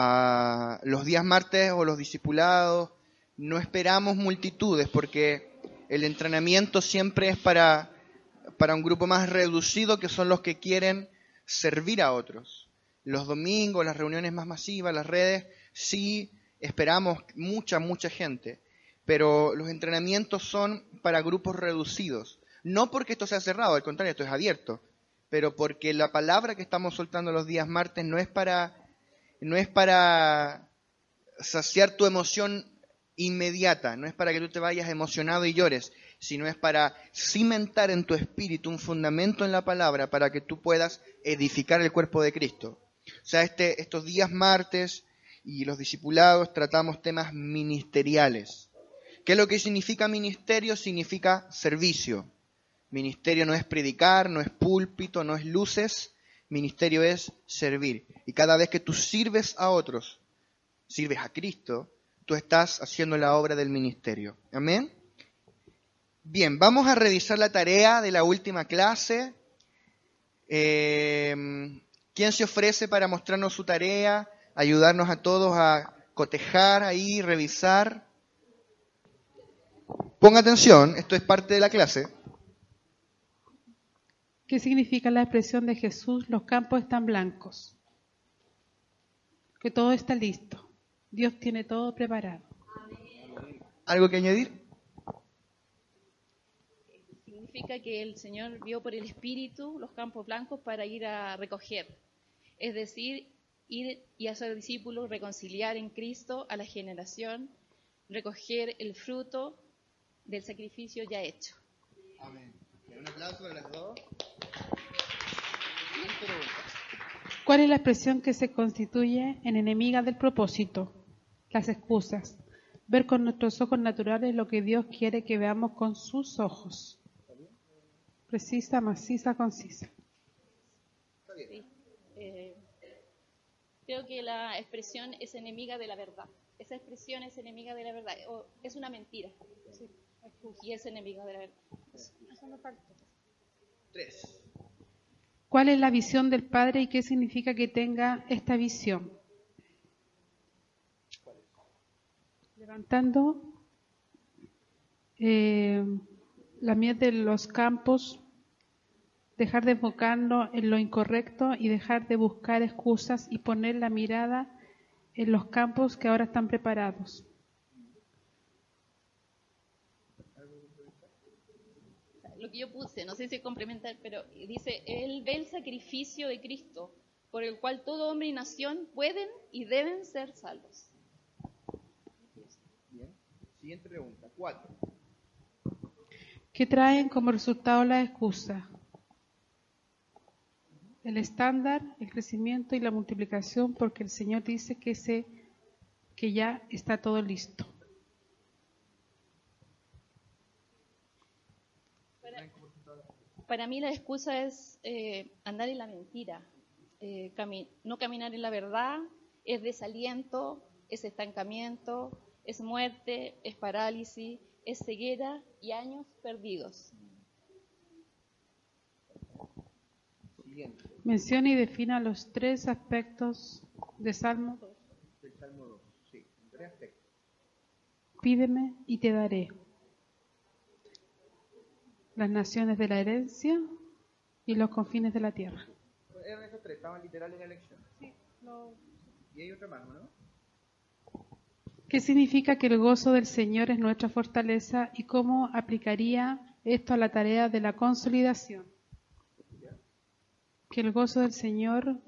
a los días martes o los discipulados, no esperamos multitudes porque el entrenamiento siempre es para, para un grupo más reducido que son los que quieren servir a otros. Los domingos, las reuniones más masivas, las redes, sí esperamos mucha, mucha gente, pero los entrenamientos son para grupos reducidos. No porque esto sea cerrado, al contrario, esto es abierto, pero porque la palabra que estamos soltando los días martes no es para no es para saciar tu emoción inmediata, no es para que tú te vayas emocionado y llores, sino es para cimentar en tu espíritu un fundamento en la palabra para que tú puedas edificar el cuerpo de Cristo. O sea, este, estos días martes y los discipulados tratamos temas ministeriales. ¿Qué es lo que significa ministerio? Significa servicio. Ministerio no es predicar, no es púlpito, no es luces, ministerio es servir. Y cada vez que tú sirves a otros, sirves a Cristo, tú estás haciendo la obra del ministerio. Amén. Bien, vamos a revisar la tarea de la última clase. Em, ¿Quién se ofrece para mostrarnos su tarea? Ayudarnos a todos a cotejar ahí, revisar. Ponga atención, esto es parte de la clase. ¿Qué significa la expresión de Jesús? Los campos están blancos. Que todo está listo. Dios tiene todo preparado. ¿Algo que añadir? Significa que el Señor vio por el Espíritu los campos blancos para ir a recoger. Es decir, ir y hacer discípulos, reconciliar en Cristo a la generación, recoger el fruto del sacrificio ya hecho. Amén. Un aplauso para las dos. ¿Cuál es la expresión que se constituye en enemiga del propósito? Las excusas. Ver con nuestros ojos naturales lo que Dios quiere que veamos con sus ojos. Precisa, maciza, concisa. Eh, creo que la expresión es enemiga de la verdad. Esa expresión es enemiga de la verdad. es una mentira. Y es enemiga de la verdad. Tres. ¿Cuál es la visión del Padre y qué significa que tenga esta visión? Levantando eh, la miel de los campos, dejar de enfocarnos en lo incorrecto y dejar de buscar excusas y poner la mirada en los campos que ahora están preparados. Lo que yo puse, no sé si es complementar, pero dice, Él ve el sacrificio de Cristo, por el cual todo hombre y nación pueden y deben ser salvos. Bien. Siguiente pregunta, cuatro. ¿Qué traen como resultado la excusa? El estándar, el crecimiento y la multiplicación, porque el Señor dice que, se, que ya está todo listo. Para mí la excusa es eh, andar en la mentira, eh, no caminar en la verdad, es desaliento, es estancamiento, es muerte, es parálisis, es ceguera y años perdidos. Menciona y defina los tres aspectos de Salmo. Pídeme y te daré las naciones de la herencia y los confines de la tierra. Eran esos tres, estaban literales en la elección. Sí, Y hay otra más, ¿no? ¿Qué significa que el gozo del Señor es nuestra fortaleza y cómo aplicaría esto a la tarea de la consolidación? Que el gozo del Señor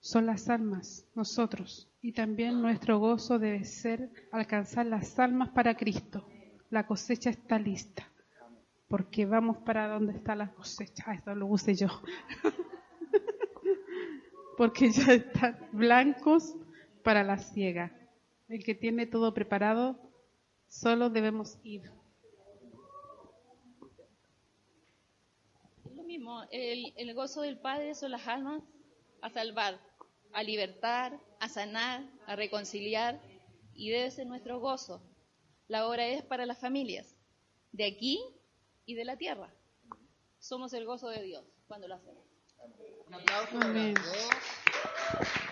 son las almas, nosotros, y también nuestro gozo debe ser alcanzar las almas para Cristo. La cosecha está lista porque vamos para donde está la cosecha. Esto lo use yo. porque ya están blancos para la ciega. El que tiene todo preparado, solo debemos ir. Lo mismo, el, el gozo del Padre son las almas a salvar, a libertar, a sanar, a reconciliar, y debe ser nuestro gozo. La obra es para las familias, de aquí y de la tierra. Somos el gozo de Dios cuando lo hacemos. Amén.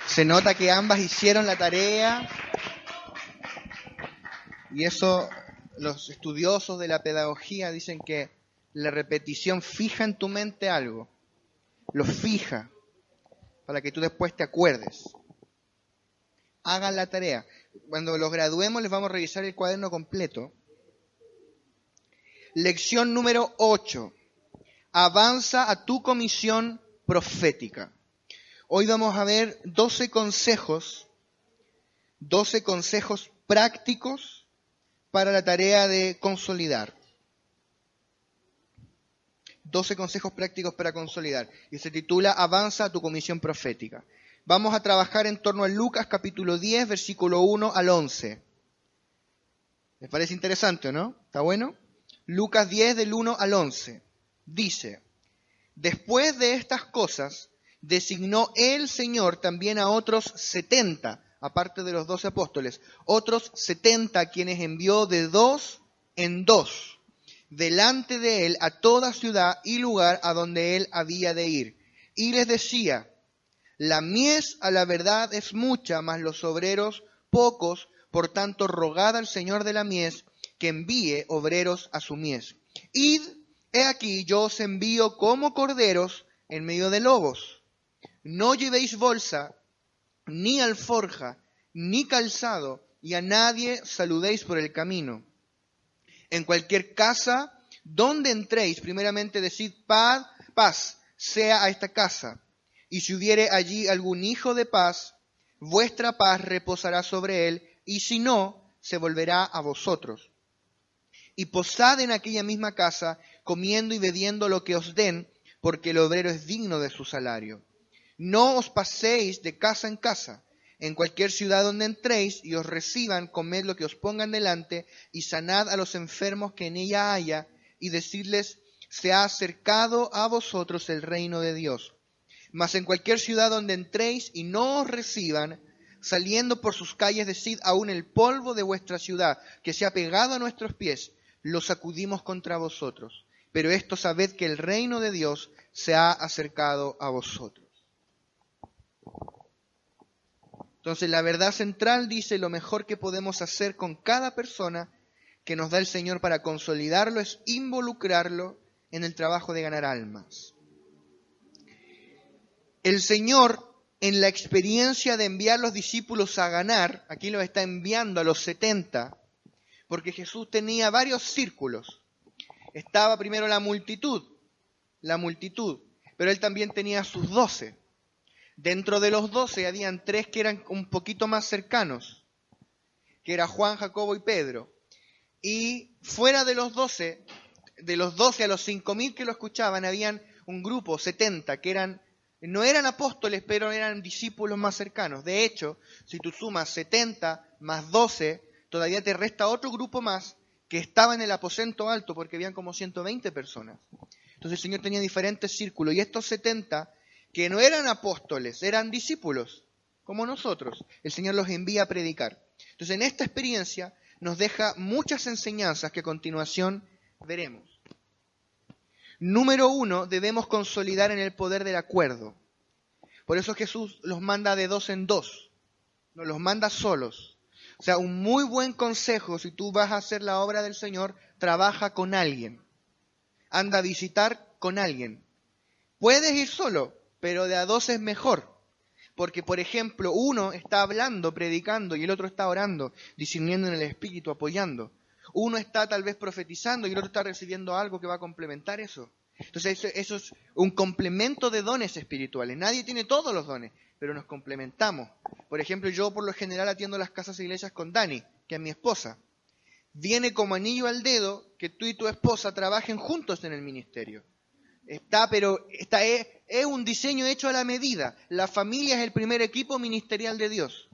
Se nota que ambas hicieron la tarea y eso los estudiosos de la pedagogía dicen que la repetición fija en tu mente algo, lo fija para que tú después te acuerdes. Hagan la tarea. Cuando los graduemos les vamos a revisar el cuaderno completo. Lección número 8. Avanza a tu comisión profética. Hoy vamos a ver 12 consejos, 12 consejos prácticos para la tarea de consolidar. 12 consejos prácticos para consolidar. Y se titula Avanza a tu comisión profética. Vamos a trabajar en torno a Lucas capítulo 10, versículo 1 al 11. ¿Les parece interesante, no? ¿Está bueno? Lucas 10 del 1 al 11. Dice, después de estas cosas, designó el Señor también a otros setenta, aparte de los doce apóstoles, otros setenta quienes envió de dos en dos, delante de él a toda ciudad y lugar a donde él había de ir. Y les decía, la mies a la verdad es mucha, mas los obreros pocos, por tanto rogad al Señor de la mies que envíe obreros a su mies. Id, he aquí, yo os envío como corderos en medio de lobos. No llevéis bolsa, ni alforja, ni calzado, y a nadie saludéis por el camino. En cualquier casa donde entréis, primeramente decid paz, paz sea a esta casa. Y si hubiere allí algún hijo de paz, vuestra paz reposará sobre él, y si no, se volverá a vosotros. Y posad en aquella misma casa, comiendo y bebiendo lo que os den, porque el obrero es digno de su salario. No os paséis de casa en casa. En cualquier ciudad donde entréis y os reciban, comed lo que os pongan delante, y sanad a los enfermos que en ella haya, y decirles, se ha acercado a vosotros el reino de Dios. Mas en cualquier ciudad donde entréis y no os reciban, saliendo por sus calles, decid aún el polvo de vuestra ciudad, que se ha pegado a nuestros pies, lo sacudimos contra vosotros. Pero esto sabed que el reino de Dios se ha acercado a vosotros. Entonces la verdad central dice lo mejor que podemos hacer con cada persona que nos da el Señor para consolidarlo es involucrarlo en el trabajo de ganar almas. El Señor, en la experiencia de enviar los discípulos a ganar, aquí los está enviando a los 70, porque Jesús tenía varios círculos. Estaba primero la multitud, la multitud, pero él también tenía sus doce. Dentro de los doce habían tres que eran un poquito más cercanos, que era Juan, Jacobo y Pedro. Y fuera de los doce, de los doce a los cinco mil que lo escuchaban, habían un grupo, setenta, que eran no eran apóstoles, pero eran discípulos más cercanos. De hecho, si tú sumas 70 más 12, todavía te resta otro grupo más que estaba en el aposento alto, porque habían como 120 personas. Entonces el Señor tenía diferentes círculos. Y estos 70, que no eran apóstoles, eran discípulos, como nosotros, el Señor los envía a predicar. Entonces en esta experiencia nos deja muchas enseñanzas que a continuación veremos. Número uno, debemos consolidar en el poder del acuerdo. Por eso Jesús los manda de dos en dos, no los manda solos. O sea, un muy buen consejo, si tú vas a hacer la obra del Señor, trabaja con alguien. Anda a visitar con alguien. Puedes ir solo, pero de a dos es mejor. Porque, por ejemplo, uno está hablando, predicando, y el otro está orando, discerniendo en el Espíritu, apoyando. Uno está tal vez profetizando y el otro está recibiendo algo que va a complementar eso. Entonces eso, es un complemento de dones espirituales. Nadie tiene todos los dones, pero nos complementamos. Por ejemplo, yo por lo general atiendo las casas e iglesias con Dani, que es mi esposa. Viene como anillo al dedo que tú y tu esposa trabajen juntos en el ministerio. Está, pero está, es, es un diseño hecho a la medida. La familia es el primer equipo ministerial de Dios.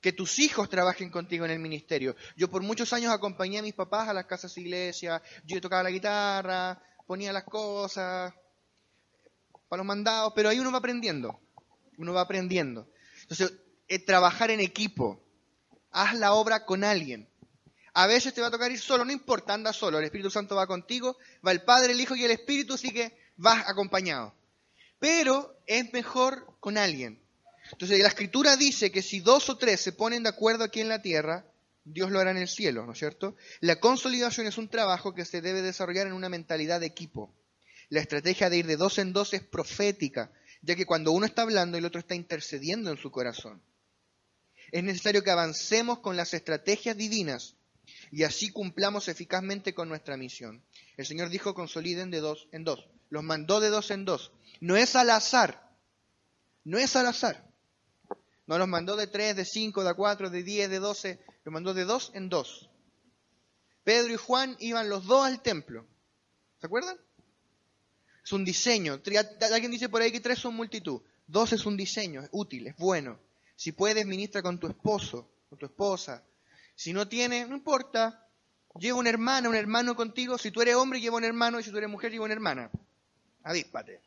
Que tus hijos trabajen contigo en el ministerio. Yo por muchos años acompañé a mis papás a las casas de iglesia, yo tocaba la guitarra, ponía las cosas, para los mandados, pero ahí uno va aprendiendo. Uno va aprendiendo. Entonces, eh, trabajar en equipo. Haz la obra con alguien. A veces te va a tocar ir solo, no importa, anda solo. El Espíritu Santo va contigo, va el Padre, el Hijo y el Espíritu, así que vas acompañado. Pero es mejor con alguien. Entonces, la Escritura dice que si dos o tres se ponen de acuerdo aquí en la tierra, Dios lo hará en el cielo, ¿no es cierto? La consolidación es un trabajo que se debe desarrollar en una mentalidad de equipo. La estrategia de ir de dos en dos es profética, ya que cuando uno está hablando, el otro está intercediendo en su corazón. Es necesario que avancemos con las estrategias divinas y así cumplamos eficazmente con nuestra misión. El Señor dijo, consoliden de dos en dos. Los mandó de dos en dos. No es al azar. No es al azar. No los mandó de tres, de cinco, de cuatro, de diez, de doce. Los mandó de dos en dos. Pedro y Juan iban los dos al templo. ¿Se acuerdan? Es un diseño. Alguien dice por ahí que tres son multitud. Dos es un diseño, es útil, es bueno. Si puedes, ministra con tu esposo, con tu esposa. Si no tiene, no importa. Lleva una hermana, un hermano contigo. Si tú eres hombre, lleva un hermano. Y si tú eres mujer, lleva una hermana. Avíspate.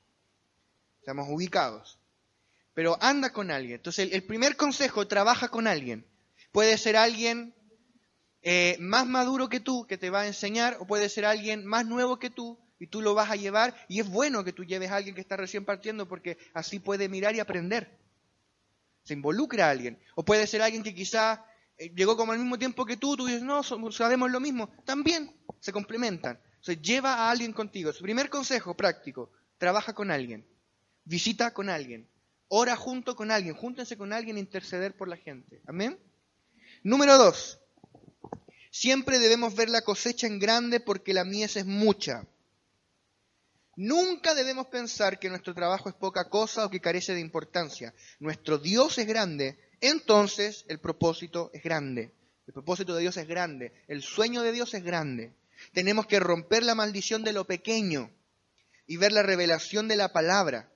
Estamos ubicados. Pero anda con alguien. Entonces, el, primer consejo, trabaja con alguien. Puede ser alguien eh, más maduro que tú, que te va a enseñar, o puede ser alguien más nuevo que tú, y tú lo vas a llevar y es bueno que tú lleves a alguien que está recién partiendo porque así puede mirar y aprender. Se involucra a alguien. O puede ser alguien que quizá eh, llegó como al mismo tiempo que tú, tú dices, no, sabemos lo mismo. También se complementan. O lleva a alguien contigo. Su primer consejo práctico, trabaja con alguien. Visita con alguien. Ora junto con alguien. Júntense con alguien a interceder por la gente. Amén. Número dos. Siempre debemos ver la cosecha en grande porque la mies es mucha. Nunca debemos pensar que nuestro trabajo es poca cosa o que carece de importancia. Nuestro Dios es grande, entonces el propósito es grande. El propósito de Dios es grande, el sueño de Dios es grande. Tenemos que romper la maldición de lo pequeño y ver la revelación de la palabra.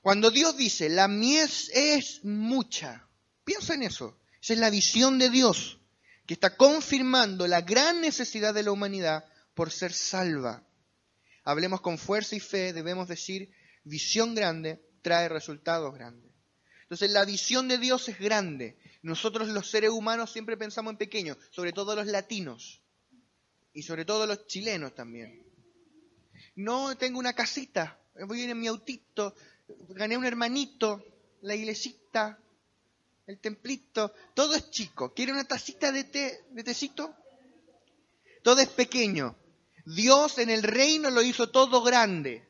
Cuando Dios dice, la mies es mucha, piensa en eso. Esa es la visión de Dios, que está confirmando la gran necesidad de la humanidad por ser salva hablemos con fuerza y fe, debemos decir, visión grande trae resultados grandes. Entonces la visión de Dios es grande. Nosotros los seres humanos siempre pensamos en pequeño, sobre todo los latinos y sobre todo los chilenos también. No tengo una casita, voy en mi autito, gané un hermanito, la iglesita, el templito, todo es chico. ¿Quiere una tacita de té, de tecito? Todo es pequeño. Dios en el reino lo hizo todo grande.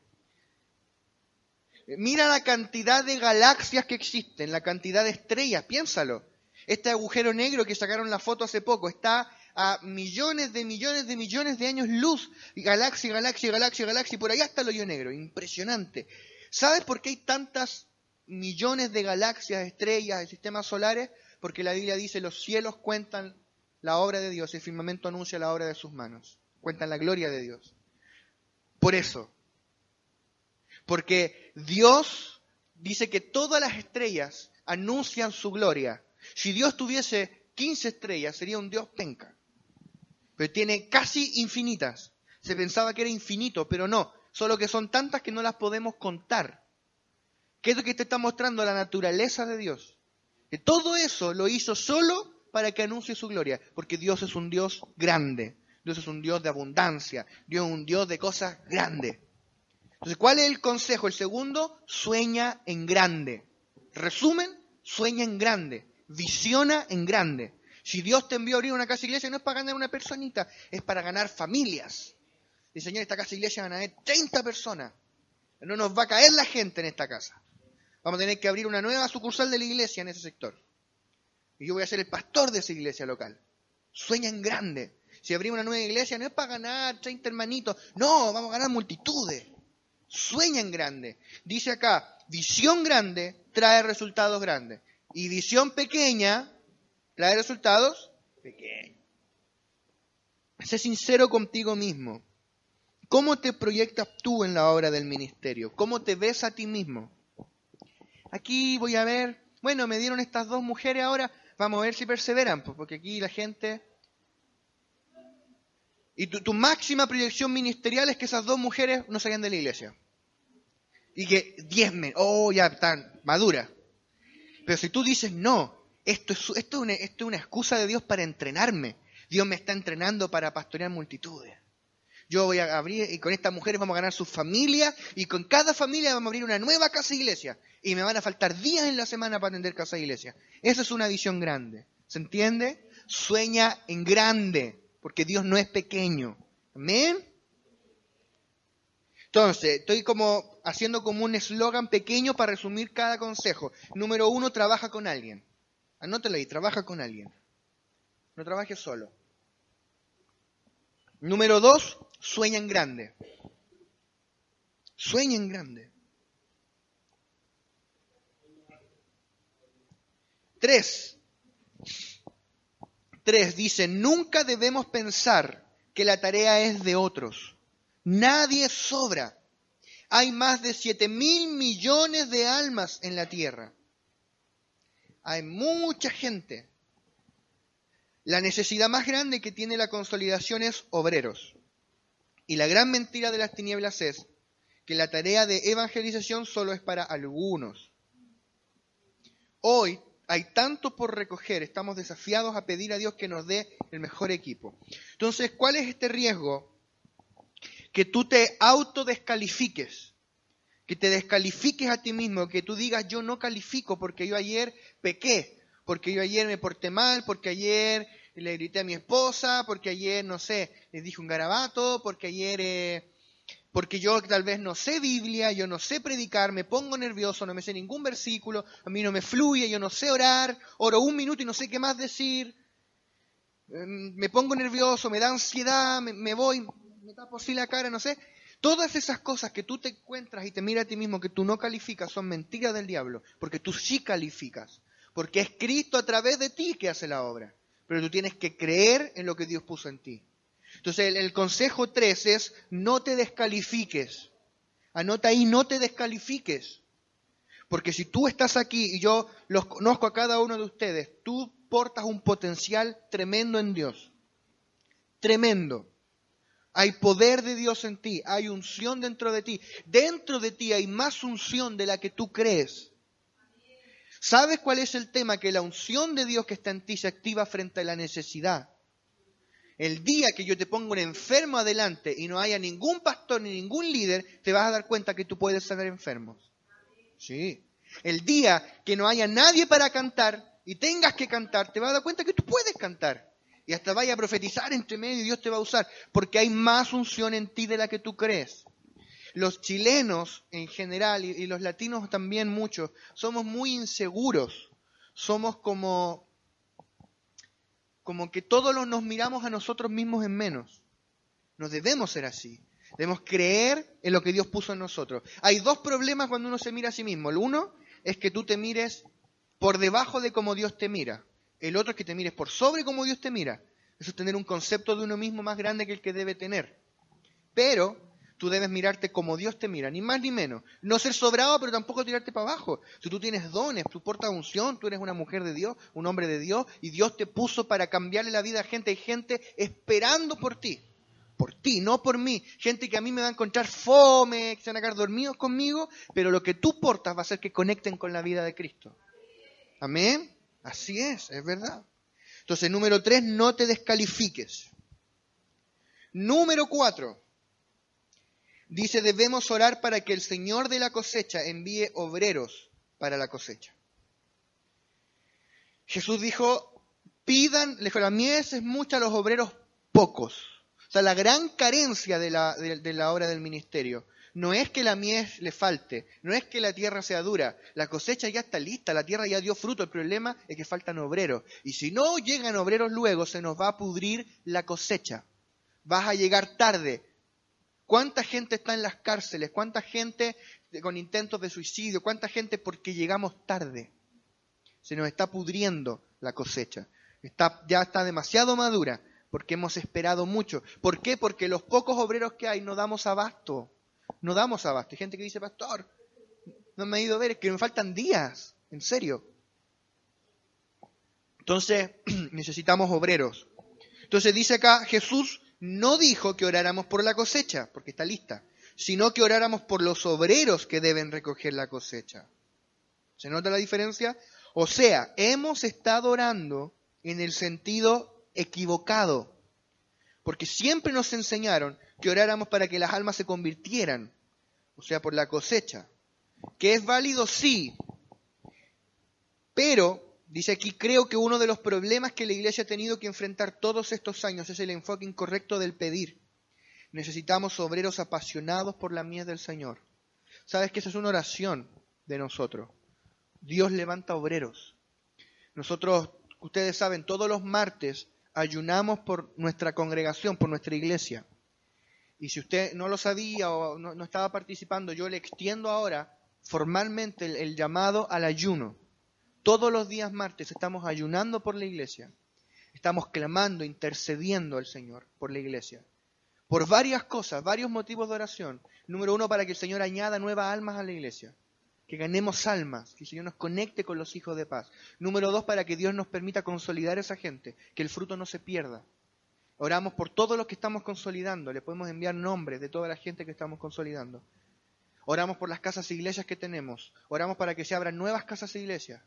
Mira la cantidad de galaxias que existen, la cantidad de estrellas, piénsalo. Este agujero negro que sacaron la foto hace poco está a millones de millones de millones de años luz. Galaxia, galaxia, galaxia, galaxia. Y por allá está el hoyo negro. Impresionante. ¿Sabes por qué hay tantas millones de galaxias, estrellas, de sistemas solares? Porque la Biblia dice, los cielos cuentan la obra de Dios el firmamento anuncia la obra de sus manos cuentan la gloria de Dios. Por eso. Porque Dios dice que todas las estrellas anuncian su gloria. Si Dios tuviese 15 estrellas, sería un Dios penca. Pero tiene casi infinitas. Se pensaba que era infinito, pero no. Solo que son tantas que no las podemos contar. ¿Qué es lo que te está mostrando la naturaleza de Dios? Que todo eso lo hizo solo para que anuncie su gloria, porque Dios es un Dios grande. Dios es un Dios de abundancia, Dios es un Dios de cosas grandes. Entonces, ¿cuál es el consejo? El segundo, sueña en grande. Resumen, sueña en grande, visiona en grande. Si Dios te envió a abrir una casa iglesia, no es para ganar una personita, es para ganar familias. Y Señor, esta casa iglesia van a haber 30 personas. No nos va a caer la gente en esta casa. Vamos a tener que abrir una nueva sucursal de la iglesia en ese sector. Y yo voy a ser el pastor de esa iglesia local. Sueña en grande. Si abrimos una nueva iglesia no es para ganar 30 hermanitos, no, vamos a ganar multitudes. Sueña en grande. Dice acá, visión grande trae resultados grandes. Y visión pequeña trae resultados pequeños. Sé sincero contigo mismo. ¿Cómo te proyectas tú en la obra del ministerio? ¿Cómo te ves a ti mismo? Aquí voy a ver, bueno, me dieron estas dos mujeres ahora, vamos a ver si perseveran, pues, porque aquí la gente... Y tu, máxima proyección ministerial es que esas dos mujeres no salgan de la iglesia. Y que diezmen, oh, ya están maduras. Pero si tú dices, no, esto es, esto, es una, esto es una excusa de Dios para entrenarme. Dios me está entrenando para pastorear multitudes. Yo voy a abrir, y con estas mujeres vamos a ganar su familia, y con cada familia vamos a abrir una nueva casa iglesia. Y me van a faltar días en la semana para atender casa iglesia. Esa es una visión grande. ¿Se entiende? Sueña en grande, porque Dios no es pequeño. Amén. Entonces, estoy como haciendo como un eslogan pequeño para resumir cada consejo. Número uno, trabaja con alguien. Anótalo ahí, trabaja con alguien. No trabajes solo. Número dos, sueña grande. Sueña grande. Tres. Tres dice, nunca debemos pensar que la tarea es de otros. Nadie sobra. Hay más de siete mil millones de almas en la tierra. Hay mucha gente. La necesidad más grande que tiene la consolidación es obreros. Y la gran mentira de las tinieblas es que la tarea de evangelización solo es para algunos. Hoy hay tanto por recoger, estamos desafiados a pedir a Dios que nos dé el mejor equipo. Entonces, ¿cuál es este riesgo? Que tú te autodescalifiques, que te descalifiques a ti mismo, que tú digas yo no califico porque yo ayer pequé, porque yo ayer me porté mal, porque ayer le grité a mi esposa, porque ayer, no sé, les dije un garabato, porque ayer, eh, porque yo tal vez no sé Biblia, yo no sé predicar, me pongo nervioso, no me sé ningún versículo, a mí no me fluye, yo no sé orar, oro un minuto y no sé qué más decir, em, me pongo nervioso, me da ansiedad, me, voy, me tapo así la cara, no sé. Todas esas cosas que tú te encuentras y te miras a ti mismo que tú no calificas son mentiras del diablo, porque tú sí calificas, porque es Cristo a través de ti que hace la obra pero tú tienes que creer en lo que Dios puso en ti. Entonces el, consejo 3 es no te descalifiques. Anota ahí, no te descalifiques. Porque si tú estás aquí y yo los conozco a cada uno de ustedes, tú portas un potencial tremendo en Dios. Tremendo. Hay poder de Dios en ti, hay unción dentro de ti. Dentro de ti hay más unción de la que tú crees. ¿Sabes cuál es el tema? Que la unción de Dios que está en ti se activa frente a la necesidad. El día que yo te pongo un enfermo adelante y no haya ningún pastor ni ningún líder, te vas a dar cuenta que tú puedes sanar enfermos. Sí. El día que no haya nadie para cantar y tengas que cantar, te vas a dar cuenta que tú puedes cantar. Y hasta vaya a profetizar entre medio y Dios te va a usar. Porque hay más unción en ti de la que tú crees los chilenos en general y, los latinos también muchos, somos muy inseguros. Somos como, como que todos nos miramos a nosotros mismos en menos. No debemos ser así. Debemos creer en lo que Dios puso en nosotros. Hay dos problemas cuando uno se mira a sí mismo. El uno es que tú te mires por debajo de cómo Dios te mira. El otro es que te mires por sobre cómo Dios te mira. Eso es tener un concepto de uno mismo más grande que el que debe tener. Pero tú debes mirarte como Dios te mira, ni más ni menos. No ser sobrado, pero tampoco tirarte para abajo. Si tú tienes dones, tú portas unción, tú eres una mujer de Dios, un hombre de Dios, y Dios te puso para cambiarle la vida a gente. Hay gente esperando por ti. Por ti, no por mí. Gente que a mí me va a encontrar fome, que se van a quedar dormidos conmigo, pero lo que tú portas va a hacer que conecten con la vida de Cristo. Amén. Así es, es verdad. Entonces, número tres, no te descalifiques. Número cuatro, Dice, debemos orar para que el Señor de la cosecha envíe obreros para la cosecha. Jesús dijo, pidan, le dijo, la mies es mucha, los obreros pocos. O sea, la gran carencia de la, de la obra del ministerio no es que la mies le falte, no es que la tierra sea dura, la cosecha ya está lista, la tierra ya dio fruto, el problema es que faltan obreros. Y si no llegan obreros luego, se nos va a pudrir la cosecha. Vas a llegar tarde, ¿Cuánta gente está en las cárceles? ¿Cuánta gente con intentos de suicidio? ¿Cuánta gente porque llegamos tarde? Se nos está pudriendo la cosecha. Está, ya está demasiado madura porque hemos esperado mucho. ¿Por qué? Porque los pocos obreros que hay no damos abasto. No damos abasto. Hay gente que dice, pastor, no me ha ido a ver, es que me faltan días, en serio. Entonces, necesitamos obreros. Entonces dice acá, Jesús no dijo que oráramos por la cosecha, porque está lista, sino que oráramos por los obreros que deben recoger la cosecha. ¿Se nota la diferencia? O sea, hemos estado orando en el sentido equivocado, porque siempre nos enseñaron que oráramos para que las almas se convirtieran, o sea, por la cosecha. Que es válido, sí, pero Dice aquí, creo que uno de los problemas que la iglesia ha tenido que enfrentar todos estos años es el enfoque incorrecto del pedir. Necesitamos obreros apasionados por la mies del Señor. Sabes que esa es una oración de nosotros. Dios levanta obreros. Nosotros, ustedes saben, todos los martes ayunamos por nuestra congregación, por nuestra iglesia. Y si usted no lo sabía o no, estaba participando, yo le extiendo ahora formalmente el llamado al ayuno todos los días martes estamos ayunando por la iglesia. Estamos clamando, intercediendo al Señor por la iglesia. Por varias cosas, varios motivos de oración. Número uno, para que el Señor añada nuevas almas a la iglesia. Que ganemos almas, que el Señor nos conecte con los hijos de paz. Número dos, para que Dios nos permita consolidar a esa gente, que el fruto no se pierda. Oramos por todos los que estamos consolidando. Le podemos enviar nombres de toda la gente que estamos consolidando. Oramos por las casas e iglesias que tenemos. Oramos para que se abran nuevas casas e iglesias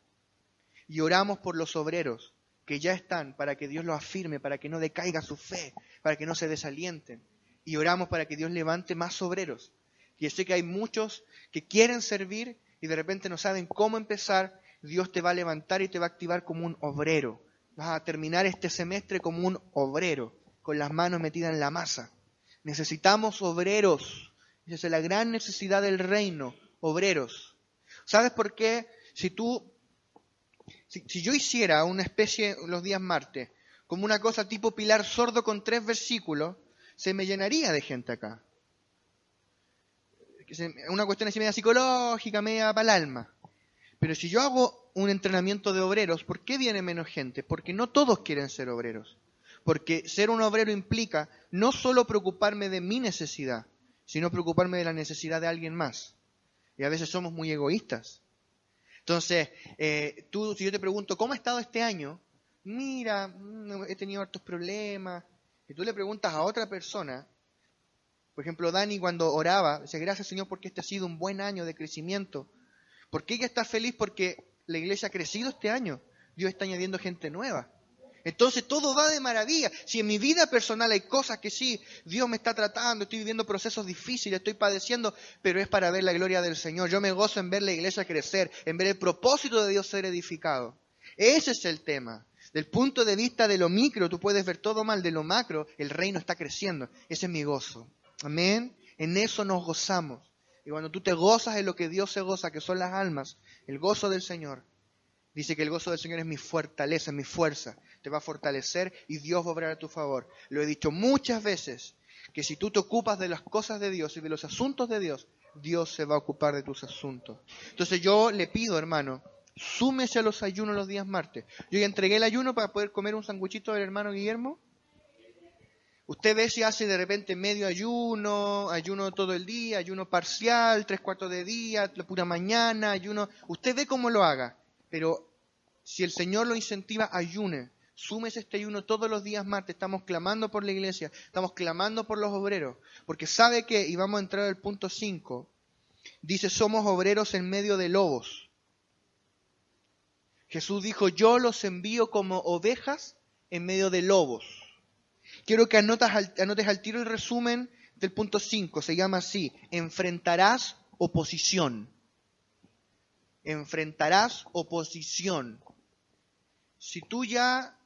y oramos por los obreros que ya están para que Dios los afirme, para que no decaiga su fe, para que no se desalienten. Y oramos para que Dios levante más obreros. Y sé que hay muchos que quieren servir y de repente no saben cómo empezar. Dios te va a levantar y te va a activar como un obrero. Vas a terminar este semestre como un obrero, con las manos metidas en la masa. Necesitamos obreros. Esa es la gran necesidad del reino, obreros. ¿Sabes por qué? Si tú si, yo hiciera una especie los días martes, como una cosa tipo pilar sordo con tres versículos, se me llenaría de gente acá. Una cuestión así media psicológica, media para el alma. Pero si yo hago un entrenamiento de obreros, ¿por qué viene menos gente? Porque no todos quieren ser obreros. Porque ser un obrero implica no solo preocuparme de mi necesidad, sino preocuparme de la necesidad de alguien más. Y a veces somos muy egoístas. Entonces, eh, tú, si yo te pregunto, ¿cómo ha estado este año? Mira, mm, he tenido hartos problemas. Y tú le preguntas a otra persona, por ejemplo, Dani cuando oraba, decía, gracias Señor porque este ha sido un buen año de crecimiento. ¿Por qué ella está feliz? Porque la iglesia ha crecido este año. Dios está añadiendo gente nueva. Entonces todo va de maravilla. Si en mi vida personal hay cosas que sí, Dios me está tratando, estoy viviendo procesos difíciles, estoy padeciendo, pero es para ver la gloria del Señor. Yo me gozo en ver la iglesia crecer, en ver el propósito de Dios ser edificado. Ese es el tema. Del punto de vista de lo micro, tú puedes ver todo mal, de lo macro, el reino está creciendo. Ese es mi gozo. Amén. En eso nos gozamos. Y cuando tú te gozas en lo que Dios se goza, que son las almas, el gozo del Señor, dice que el gozo del Señor es mi fortaleza, mi fuerza te va a fortalecer y Dios va a obrar a tu favor. Lo he dicho muchas veces, que si tú te ocupas de las cosas de Dios y de los asuntos de Dios, Dios se va a ocupar de tus asuntos. Entonces yo le pido, hermano, súmese a los ayunos los días martes. Yo ya entregué el ayuno para poder comer un sanguchito del hermano Guillermo. Usted ve si hace de repente medio ayuno, ayuno todo el día, ayuno parcial, tres cuartos de día, la pura mañana, ayuno. Usted ve cómo lo haga, pero si el Señor lo incentiva, ayune. Súmese este ayuno todos los días martes. Estamos clamando por la iglesia, estamos clamando por los obreros. Porque sabe que, y vamos a entrar al punto 5, dice, somos obreros en medio de lobos. Jesús dijo, yo los envío como ovejas en medio de lobos. Quiero que anotes al, anotes al tiro el resumen del punto 5. Se llama así, enfrentarás oposición. Enfrentarás oposición. Si tú ya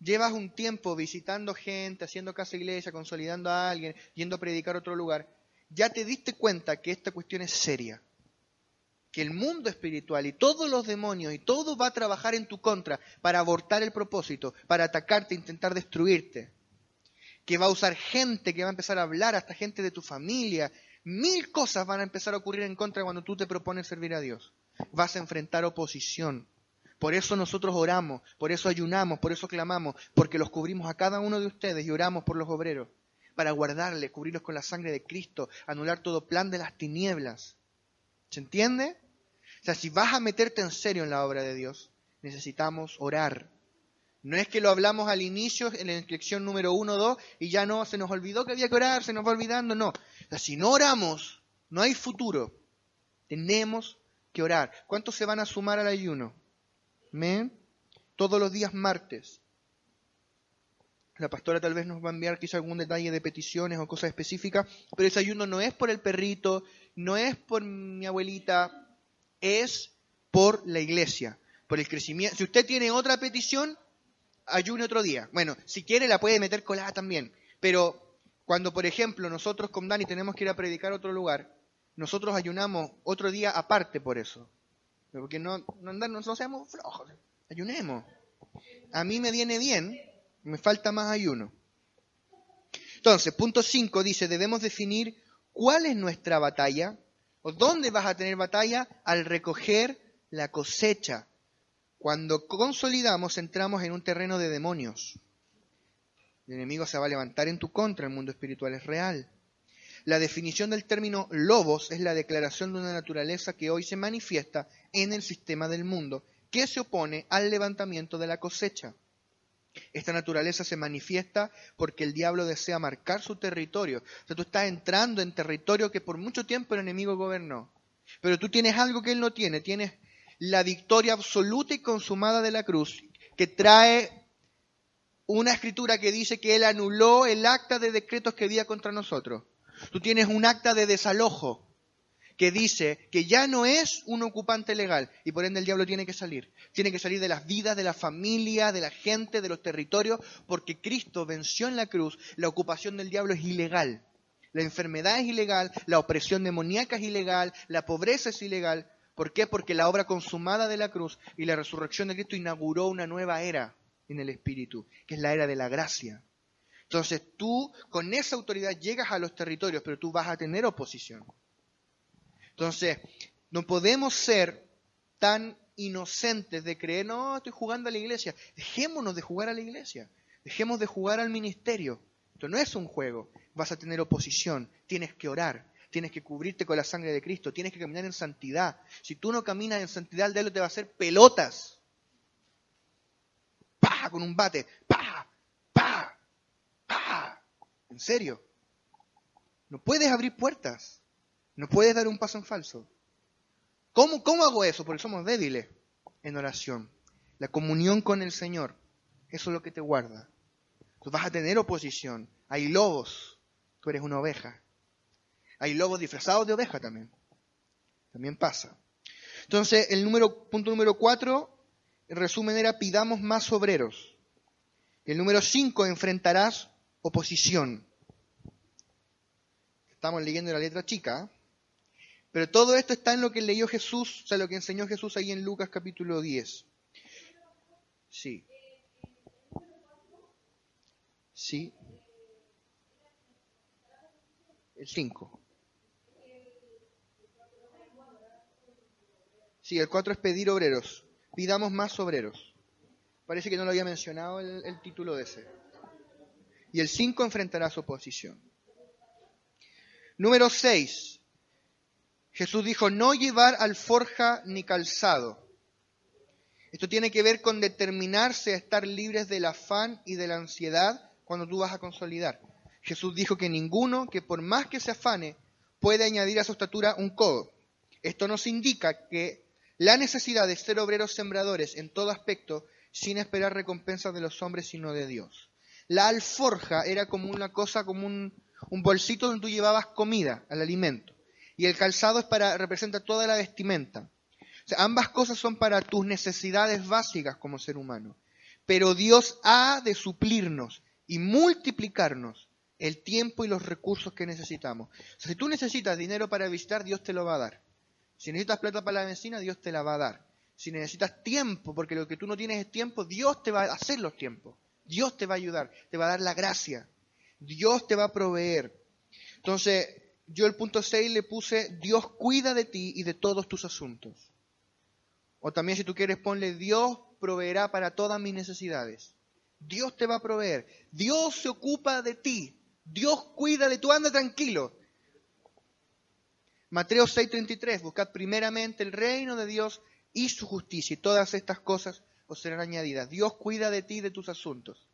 llevas un tiempo visitando gente, haciendo casa iglesia, consolidando a alguien, yendo a predicar a otro lugar, ya te diste cuenta que esta cuestión es seria. Que el mundo espiritual y todos los demonios y todo va a trabajar en tu contra para abortar el propósito, para atacarte, intentar destruirte. Que va a usar gente que va a empezar a hablar, hasta gente de tu familia. Mil cosas van a empezar a ocurrir en contra cuando tú te propones servir a Dios. Vas a enfrentar oposición. Por eso nosotros oramos, por eso ayunamos, por eso clamamos, porque los cubrimos a cada uno de ustedes y oramos por los obreros, para guardarles, cubrirlos con la sangre de Cristo, anular todo plan de las tinieblas. ¿Se entiende? O sea, si vas a meterte en serio en la obra de Dios, necesitamos orar. No es que lo hablamos al inicio, en la inscripción número uno o dos, y ya no, se nos olvidó que había que orar, se nos va olvidando, no. O sea, si no oramos, no hay futuro. Tenemos que orar. ¿Cuántos se van a sumar al ayuno? ¿Me? Todos los días martes. La pastora tal vez nos va a enviar quizá algún detalle de peticiones o cosas específicas, pero ese ayuno no es por el perrito, no es por mi abuelita, es por la iglesia, por el crecimiento. Si usted tiene otra petición, ayune otro día. Bueno, si quiere la puede meter colada también, pero cuando, por ejemplo, nosotros con Dani tenemos que ir a predicar a otro lugar, nosotros ayunamos otro día aparte por eso. Porque no, no, andar, no seamos flojos, ayunemos. A mí me viene bien, me falta más ayuno. Entonces, punto 5 dice, debemos definir cuál es nuestra batalla o dónde vas a tener batalla al recoger la cosecha. Cuando consolidamos entramos en un terreno de demonios. El enemigo se va a levantar en tu contra, el mundo espiritual es real. La definición del término lobos es la declaración de una naturaleza que hoy se manifiesta en el sistema del mundo, que se opone al levantamiento de la cosecha. Esta naturaleza se manifiesta porque el diablo desea marcar su territorio. O sea, tú estás entrando en territorio que por mucho tiempo el enemigo gobernó. Pero tú tienes algo que él no tiene. Tienes la victoria absoluta y consumada de la cruz, que trae una escritura que dice que él anuló el acta de decretos que había contra nosotros. Tú tienes un acta de desalojo que dice que ya no es un ocupante legal y por ende el diablo tiene que salir. Tiene que salir de las vidas, de la familia, de la gente, de los territorios, porque Cristo venció en la cruz. La ocupación del diablo es ilegal. La enfermedad es ilegal, la opresión demoníaca es ilegal, la pobreza es ilegal. ¿Por qué? Porque la obra consumada de la cruz y la resurrección de Cristo inauguró una nueva era en el Espíritu, que es la era de la gracia. Entonces tú con esa autoridad llegas a los territorios, pero tú vas a tener oposición. Entonces, no podemos ser tan inocentes de creer, no, estoy jugando a la iglesia. Dejémonos de jugar a la iglesia. Dejemos de jugar al ministerio. Esto no es un juego. Vas a tener oposición. Tienes que orar. Tienes que cubrirte con la sangre de Cristo. Tienes que caminar en santidad. Si tú no caminas en santidad, el diablo te va a hacer pelotas. ¡Pah! Con un bate. ¡Pah! ¡Pah! ¿En serio? No puedes abrir puertas. No puedes dar un paso en falso. ¿Cómo, ¿Cómo hago eso? Porque somos débiles en oración. La comunión con el Señor, eso es lo que te guarda. Tú vas a tener oposición. Hay lobos, tú eres una oveja. Hay lobos disfrazados de oveja también. También pasa. Entonces, el número, punto número cuatro, en resumen, era pidamos más obreros. El número cinco, enfrentarás oposición. Estamos leyendo la letra chica. Pero todo esto está en lo que leyó Jesús, o sea, lo que enseñó Jesús ahí en Lucas capítulo 10. Sí. Sí. El 5. Sí, el 4 es pedir obreros. Pidamos más obreros. Parece que no lo había mencionado el, el título de ese. Y el 5 enfrentará su oposición. Número 6 Jesús dijo, no llevar alforja ni calzado. Esto tiene que ver con determinarse a estar libres del afán y de la ansiedad cuando tú vas a consolidar. Jesús dijo que ninguno, que por más que se afane, puede añadir a su estatura un codo. Esto nos indica que la necesidad de ser obreros sembradores en todo aspecto, sin esperar recompensas de los hombres, sino de Dios. La alforja era como una cosa, como un, un bolsito donde tú llevabas comida, al alimento y el calzado es para representa toda la vestimenta. Ambas cosas son para tus necesidades básicas como ser humano. Pero Dios ha de suplirnos y multiplicarnos el tiempo y los recursos que necesitamos. Si tú necesitas dinero para visitar, Dios te lo va a dar. Si necesitas plata para la medicina, Dios te la va a dar. Si necesitas tiempo, porque lo que tú no tienes es tiempo, Dios te va a hacer los tiempos. Dios te va a ayudar, te va a dar la gracia. Dios te va a proveer. Entonces, yo el punto 6 le puse, Dios cuida de ti y de todos tus asuntos. O también si tú quieres ponle Dios proveerá para todas mis necesidades. Dios te va a proveer. Dios se ocupa de ti. Dios cuida de tu anda tranquilo. Mateo 6:33, buscad primeramente el reino de Dios y su justicia y todas estas cosas os serán añadidas. Dios cuida de ti y de tus asuntos.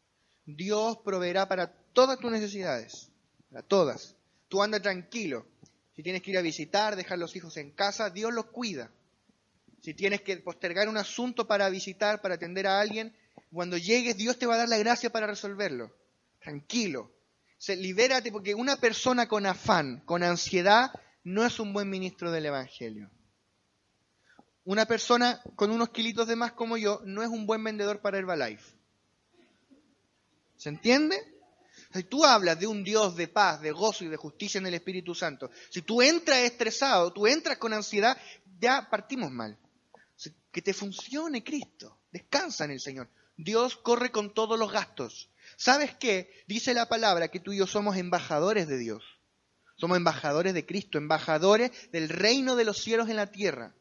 Dios proveerá para todas tus necesidades, para todas. Tú anda tranquilo. Si tienes que ir a visitar, dejar los hijos en casa, Dios los cuida. Si tienes que postergar un asunto para visitar, para atender a alguien, cuando llegues Dios te va a dar la gracia para resolverlo. Tranquilo. Se, libérate porque una persona con afán, con ansiedad, no es un buen ministro del Evangelio. Una persona con unos kilitos de más como yo no es un buen vendedor para Herbalife. ¿Se entiende? Si tú hablas de un Dios de paz, de gozo y de justicia en el Espíritu Santo, si tú entras estresado, tú entras con ansiedad, ya partimos mal. Que te funcione Cristo. Descansa en el Señor. Dios corre con todos los gastos. ¿Sabes qué? Dice la palabra que tú y yo somos embajadores de Dios. Somos embajadores de Cristo, embajadores del reino de los cielos en la tierra.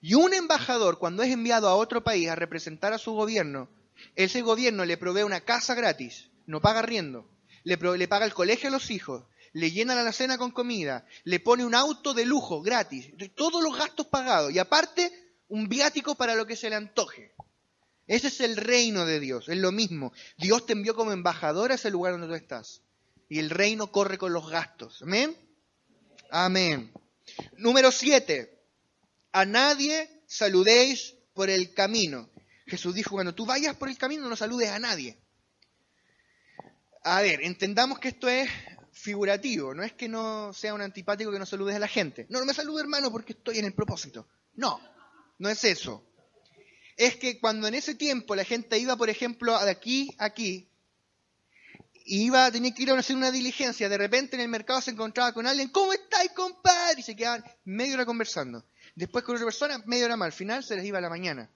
Y un embajador, cuando es enviado a otro país a representar a su gobierno, ese gobierno le provee una casa gratis, no paga riendo, le, paga el colegio a los hijos, le llena la cena con comida, le pone un auto de lujo gratis, todos los gastos pagados y aparte un viático para lo que se le antoje. Ese es el reino de Dios, es lo mismo. Dios te envió como embajador a ese lugar donde tú estás y el reino corre con los gastos. Amén. Amén. Número siete. A nadie saludéis por el camino. Jesús dijo, cuando tú vayas por el camino no saludes a nadie. A ver, entendamos que esto es figurativo, no es que no sea un antipático que no saludes a la gente. No, no me salude hermano porque estoy en el propósito. No, no es eso. Es que cuando en ese tiempo la gente iba, por ejemplo, de aquí a aquí, iba, tenía que ir a hacer una diligencia, de repente en el mercado se encontraba con alguien, ¿cómo estáis, compadre? Y se quedaban media hora conversando. Después con otra persona, media hora más. Al final se les iba a la mañana.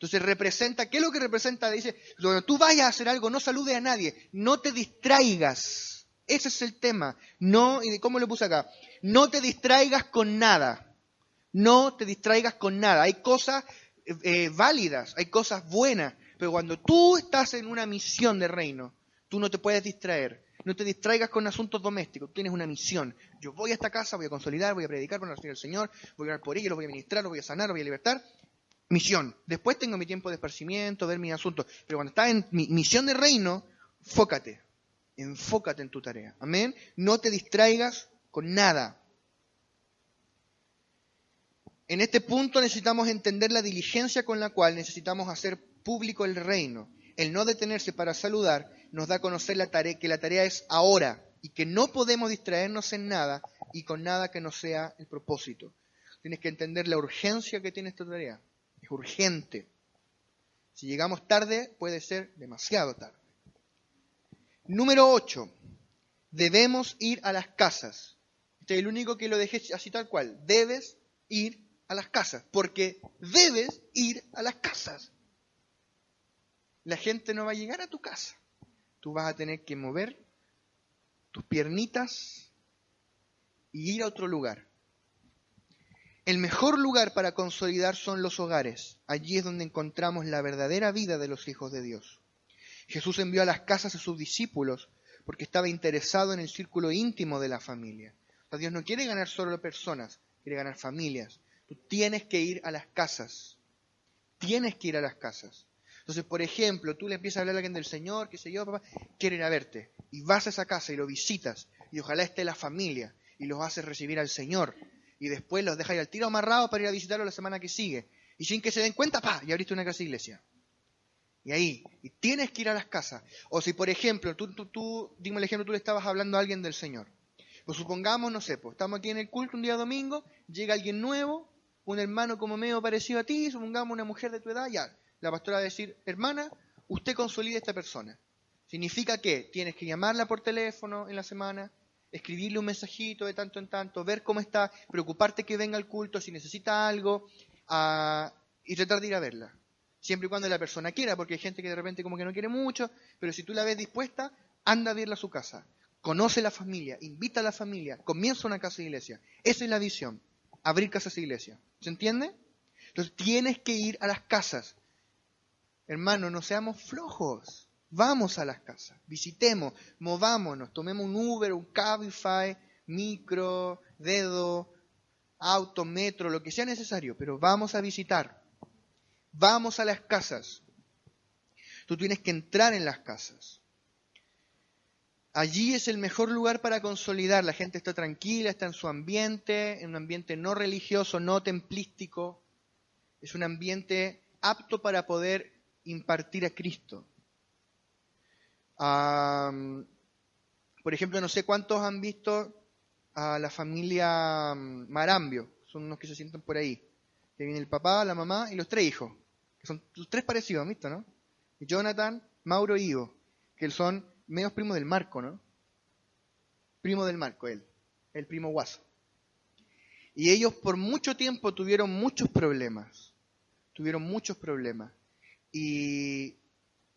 Entonces representa, ¿qué es lo que representa? Dice, cuando tú vayas a hacer algo, no saludes a nadie, no te distraigas. Ese es el tema. No, y cómo lo puse acá, no te distraigas con nada. No te distraigas con nada. Hay cosas eh, válidas, hay cosas buenas, pero cuando tú estás en una misión de reino, Tú no te puedes distraer. No te distraigas con asuntos domésticos. Tienes una misión. Yo voy a esta casa, voy a consolidar, voy a predicar por la del Señor, voy a orar por ellos, los voy a ministrar, los voy a sanar, los voy a libertar. Misión. Después tengo mi tiempo de esparcimiento, ver mis asuntos. Pero cuando estás en mi misión de reino, fócate. Enfócate en tu tarea. Amén. No te distraigas con nada. En este punto necesitamos entender la diligencia con la cual necesitamos hacer público el reino. El no detenerse para saludar nos da a conocer la tarea, que la tarea es ahora y que no podemos distraernos en nada y con nada que no sea el propósito. Tienes que entender la urgencia que tiene esta tarea. Es urgente. Si llegamos tarde, puede ser demasiado tarde. Número 8. Debemos ir a las casas. Este es el único que lo dejé así tal cual. Debes ir a las casas. Porque debes ir a las casas. La gente no va a llegar a tu casa tú vas a tener que mover tus piernitas y ir a otro lugar. El mejor lugar para consolidar son los hogares. Allí es donde encontramos la verdadera vida de los hijos de Dios. Jesús envió a las casas a sus discípulos porque estaba interesado en el círculo íntimo de la familia. Dios no quiere ganar solo personas, quiere ganar familias. Tú tienes que ir a las casas. Tienes que ir a las casas. Entonces, por ejemplo, tú le empiezas a hablar a alguien del Señor, qué sé yo, papá, quiere a verte. Y vas a esa casa y lo visitas. Y ojalá esté la familia. Y los haces recibir al Señor. Y después los dejas al tiro amarrado para ir a visitarlo la semana que sigue. Y sin que se den cuenta, pa, y abriste una casa iglesia. Y ahí, y tienes que ir a las casas. O si, por ejemplo, tú, tú, tú, dime el ejemplo, tú le estabas hablando a alguien del Señor. Pues supongamos, no sé, pues estamos aquí en el culto un día domingo, llega alguien nuevo, un hermano como medio parecido a ti, supongamos una mujer de tu edad, ya, la pastora va a decir, hermana, usted consolide a esta persona. Significa que tienes que llamarla por teléfono en la semana, escribirle un mensajito de tanto en tanto, ver cómo está, preocuparte que venga al culto, si necesita algo, y tratar de ir a verla. Siempre y cuando la persona quiera, porque hay gente que de repente como que no quiere mucho, pero si tú la ves dispuesta, anda a verla a su casa. Conoce la familia, invita a la familia, comienza una casa de iglesia. Esa es la visión, abrir casas de iglesia. ¿Se entiende? Entonces tienes que ir a las casas. Hermano, no seamos flojos. Vamos a las casas, visitemos, movámonos, tomemos un Uber, un Cabify, micro, dedo, auto, metro, lo que sea necesario, pero vamos a visitar. Vamos a las casas. Tú tienes que entrar en las casas. Allí es el mejor lugar para consolidar. La gente está tranquila, está en su ambiente, en un ambiente no religioso, no templístico. Es un ambiente apto para poder impartir a Cristo. Por ejemplo, no sé cuántos han visto a la familia Marambio, son unos que se sientan por ahí, que viene el papá, la mamá y los tres hijos, que son los tres parecidos, ¿visto, no? Jonathan, Mauro y Ivo, que son medios primos del Marco, ¿no? Primo del Marco, él, el primo guaso. Y ellos por mucho tiempo tuvieron muchos problemas, tuvieron muchos problemas. Y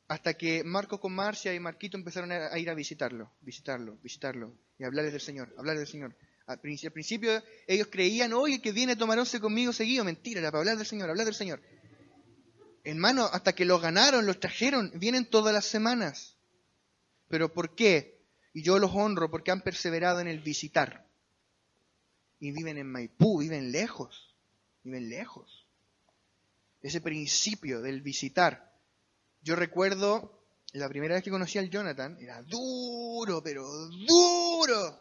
hasta que Marco con Marcia y Marquito empezaron a ir a visitarlo, visitarlo, visitarlo, y hablarles del Señor, hablarles del Señor. Al principio ellos creían, oye, que viene a tomar conmigo seguido. Mentira, era para hablar del Señor, hablar del Señor. Hermano, hasta que los ganaron, los trajeron, vienen todas las semanas. ¿Pero por qué? Y yo los honro porque han perseverado en el visitar. Y viven en Maipú, viven lejos, viven lejos. Ese principio del visitar. Yo recuerdo la primera vez que conocí al Jonathan, era duro, pero duro.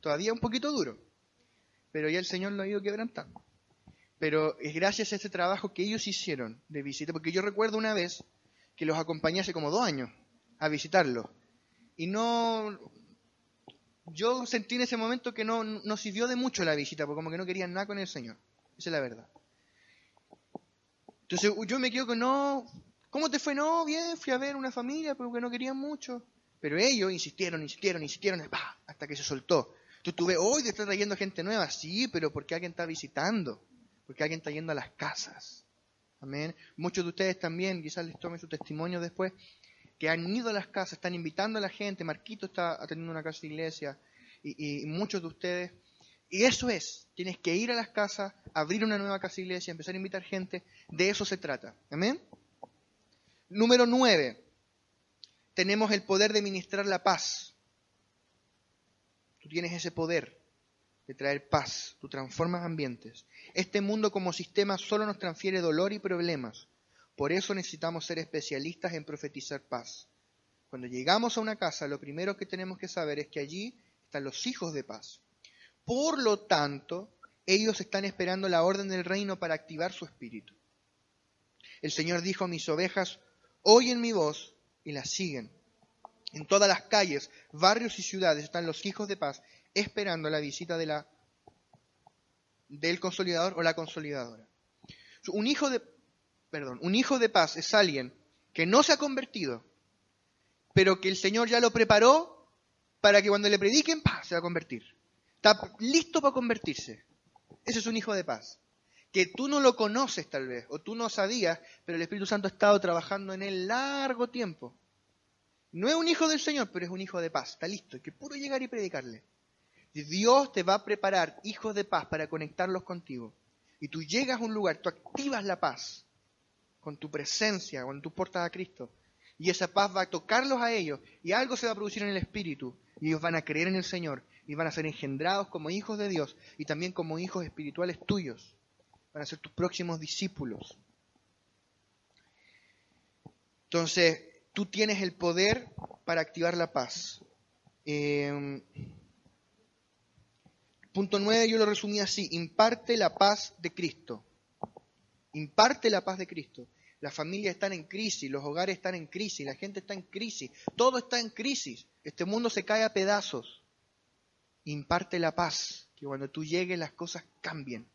Todavía un poquito duro. Pero ya el Señor lo ha ido quebrantando. Pero es gracias a este trabajo que ellos hicieron de visita, porque yo recuerdo una vez que los acompañé hace como dos años a visitarlos. Y no, yo sentí en ese momento que no, no sirvió de mucho la visita, porque como que no querían nada con el Señor. Esa es la verdad. Entonces yo me quedo con, no, ¿cómo te fue? No, bien, fui a ver una familia, pero que no querían mucho. Pero ellos insistieron, insistieron, insistieron, hasta que se soltó. Tú tuve, hoy te está trayendo gente nueva, sí, pero porque alguien está visitando porque alguien está yendo a las casas. Amén. Muchos de ustedes también, quizás les tome su testimonio después, que han ido a las casas, están invitando a la gente. Marquito está atendiendo una casa de iglesia y, muchos de ustedes. Y eso es, tienes que ir a las casas, abrir una nueva casa de iglesia, empezar a invitar gente. De eso se trata. Amén. Número nueve, tenemos el poder de ministrar la paz. Tú tienes ese poder de traer paz, tú transformas ambientes. Este mundo como sistema solo nos transfiere dolor y problemas. Por eso necesitamos ser especialistas en profetizar paz. Cuando llegamos a una casa, lo primero que tenemos que saber es que allí están los hijos de paz. Por lo tanto, ellos están esperando la orden del reino para activar su espíritu. El Señor dijo mis ovejas, oyen mi voz y la siguen. En todas las calles, barrios y ciudades están los hijos de paz esperando la visita de la, del consolidador o la consolidadora. Un hijo de, perdón, un hijo de paz es alguien que no se ha convertido, pero que el Señor ya lo preparó para que cuando le prediquen, se va a convertir. Está listo para convertirse. Ese es un hijo de paz. Que tú no lo conoces tal vez, o tú no sabías, pero el Espíritu Santo ha estado trabajando en él largo tiempo. No es un hijo del Señor, pero es un hijo de paz. Está listo, hay que puro llegar y predicarle. Dios te va a preparar hijos de paz para conectarlos contigo. Y tú llegas a un lugar, tú activas la paz con tu presencia, cuando tú portas a Cristo. Y esa paz va a tocarlos a ellos y algo se va a producir en el Espíritu. Y ellos van a creer en el Señor y van a ser engendrados como hijos de Dios y también como hijos espirituales tuyos. Van a ser tus próximos discípulos. Entonces, tú tienes el poder para activar la paz. Eh, Punto 9 yo lo resumí así, imparte la paz de Cristo. Imparte la paz de Cristo. Las familias están en crisis, los hogares están en crisis, la gente está en crisis, todo está en crisis. Este mundo se cae a pedazos. Imparte la paz, que cuando tú llegues las cosas cambien.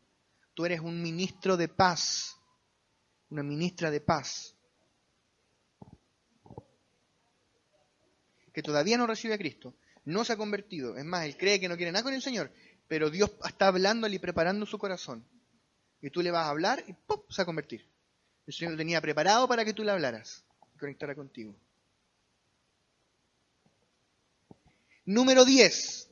Tú eres un ministro de paz, una ministra de paz. Que todavía no recibe a Cristo, no se ha convertido. Es más, él cree que no quiere nada con el Señor pero Dios está hablándole y preparando su corazón. Y tú le vas a hablar y ¡pum! se va a convertir. El Señor lo tenía preparado para que tú le hablaras y conectara contigo. Número 10.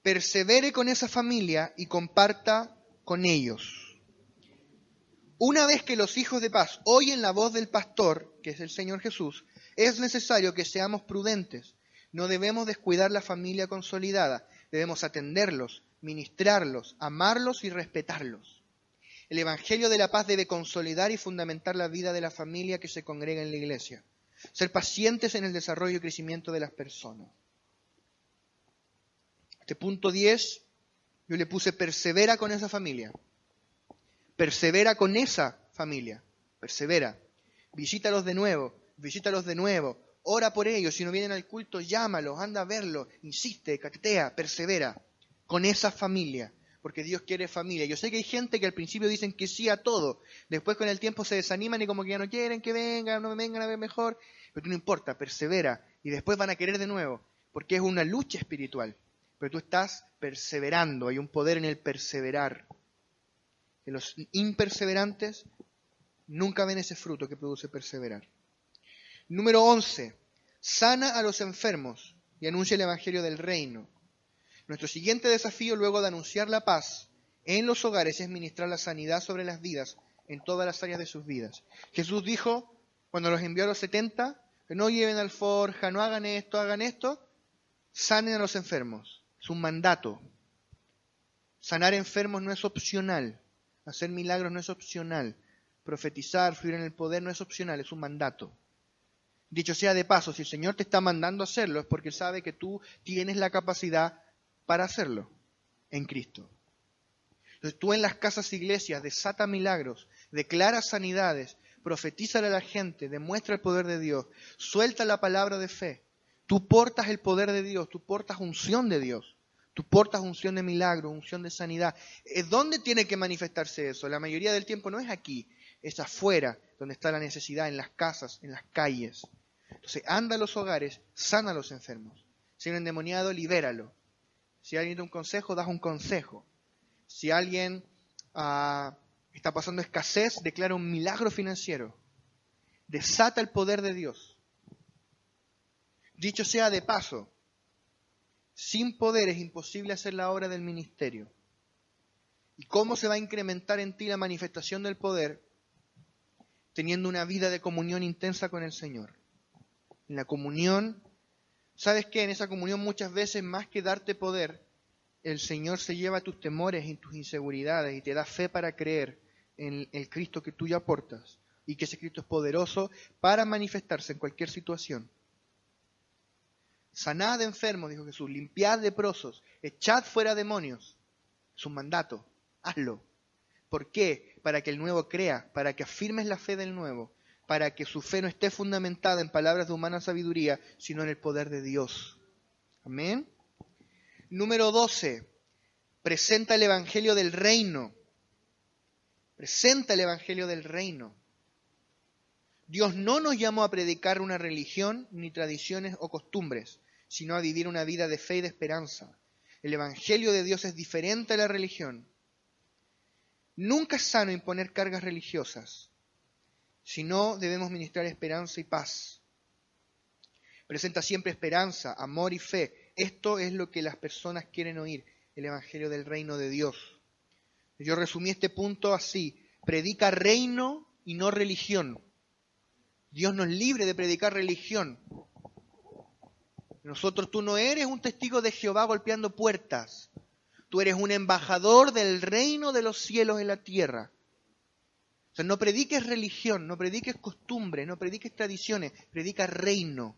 Persevere con esa familia y comparta con ellos. Una vez que los hijos de paz oyen la voz del pastor, que es el Señor Jesús, es necesario que seamos prudentes. No debemos descuidar la familia consolidada, debemos atenderlos, ministrarlos, amarlos y respetarlos. El Evangelio de la paz debe consolidar y fundamentar la vida de la familia que se congrega en la iglesia. Ser pacientes en el desarrollo y crecimiento de las personas. Este punto 10, yo le puse persevera con esa familia. Persevera con esa familia. Persevera. Visítalos de nuevo, visítalos de nuevo. Ora por ellos. Si no vienen al culto, llámalos, anda a verlos. Insiste, cactea, persevera. Con esa familia. Porque Dios quiere familia. Yo sé que hay gente que al principio dicen que sí a todo. Después con el tiempo se desaniman y como que ya no quieren que vengan, no me vengan a ver mejor. Pero no importa, persevera. Y después van a querer de nuevo. Porque es una lucha espiritual. Pero tú estás perseverando. Hay un poder en el perseverar los imperseverantes nunca ven ese fruto que produce perseverar. Número 11. Sana a los enfermos y anuncia el Evangelio del Reino. Nuestro siguiente desafío luego de anunciar la paz en los hogares es ministrar la sanidad sobre las vidas en todas las áreas de sus vidas. Jesús dijo, cuando los envió a los 70, que no lleven alforja, no hagan esto, hagan esto, sanen a los enfermos. Es un mandato. Sanar enfermos no es opcional. Hacer milagros no es opcional. Profetizar, fluir en el poder no es opcional, es un mandato. Dicho sea de paso, si el Señor te está mandando a hacerlo es porque sabe que tú tienes la capacidad para hacerlo en Cristo. Entonces tú en las casas iglesias desata milagros, declara sanidades, profetiza a la gente, demuestra el poder de Dios, suelta la palabra de fe. Tú portas el poder de Dios, tú portas unción de Dios. Tú portas unción de milagro, unción de sanidad. ¿Dónde tiene que manifestarse eso? La mayoría del tiempo no es aquí, es afuera, donde está la necesidad, en las casas, en las calles. Entonces, anda a los hogares, sana a los enfermos. Si hay un endemoniado, libéralo. Si alguien da un consejo, das un consejo. Si alguien ah, está pasando escasez, declara un milagro financiero. Desata el poder de Dios. Dicho sea de paso, sin poder es imposible hacer la obra del ministerio. ¿Y cómo se va a incrementar en ti la manifestación del poder? Teniendo una vida de comunión intensa con el Señor. En la comunión, ¿sabes qué? En esa comunión muchas veces más que darte poder, el Señor se lleva tus temores y tus inseguridades y te da fe para creer en el Cristo que tú ya aportas y que ese Cristo es poderoso para manifestarse en cualquier situación. Sanad enfermos, dijo Jesús, limpiad leprosos, echad fuera demonios. Es un mandato, hazlo. ¿Por qué? Para que el nuevo crea, para que afirmes la fe del nuevo, para que su fe no esté fundamentada en palabras de humana sabiduría, sino en el poder de Dios. Amén. Número 12. Presenta el Evangelio del Reino. Presenta el Evangelio del Reino. Dios no nos llamó a predicar una religión, ni tradiciones o costumbres sino a vivir una vida de fe y de esperanza. El Evangelio de Dios es diferente a la religión. Nunca es sano imponer cargas religiosas, sino debemos ministrar esperanza y paz. Presenta siempre esperanza, amor y fe. Esto es lo que las personas quieren oír, el Evangelio del reino de Dios. Yo resumí este punto así, predica reino y no religión. Dios nos libre de predicar religión, nosotros, tú no eres un testigo de Jehová golpeando puertas. Tú eres un embajador del reino de los cielos en la tierra. O sea, no prediques religión, no prediques costumbres, no prediques tradiciones, predica reino.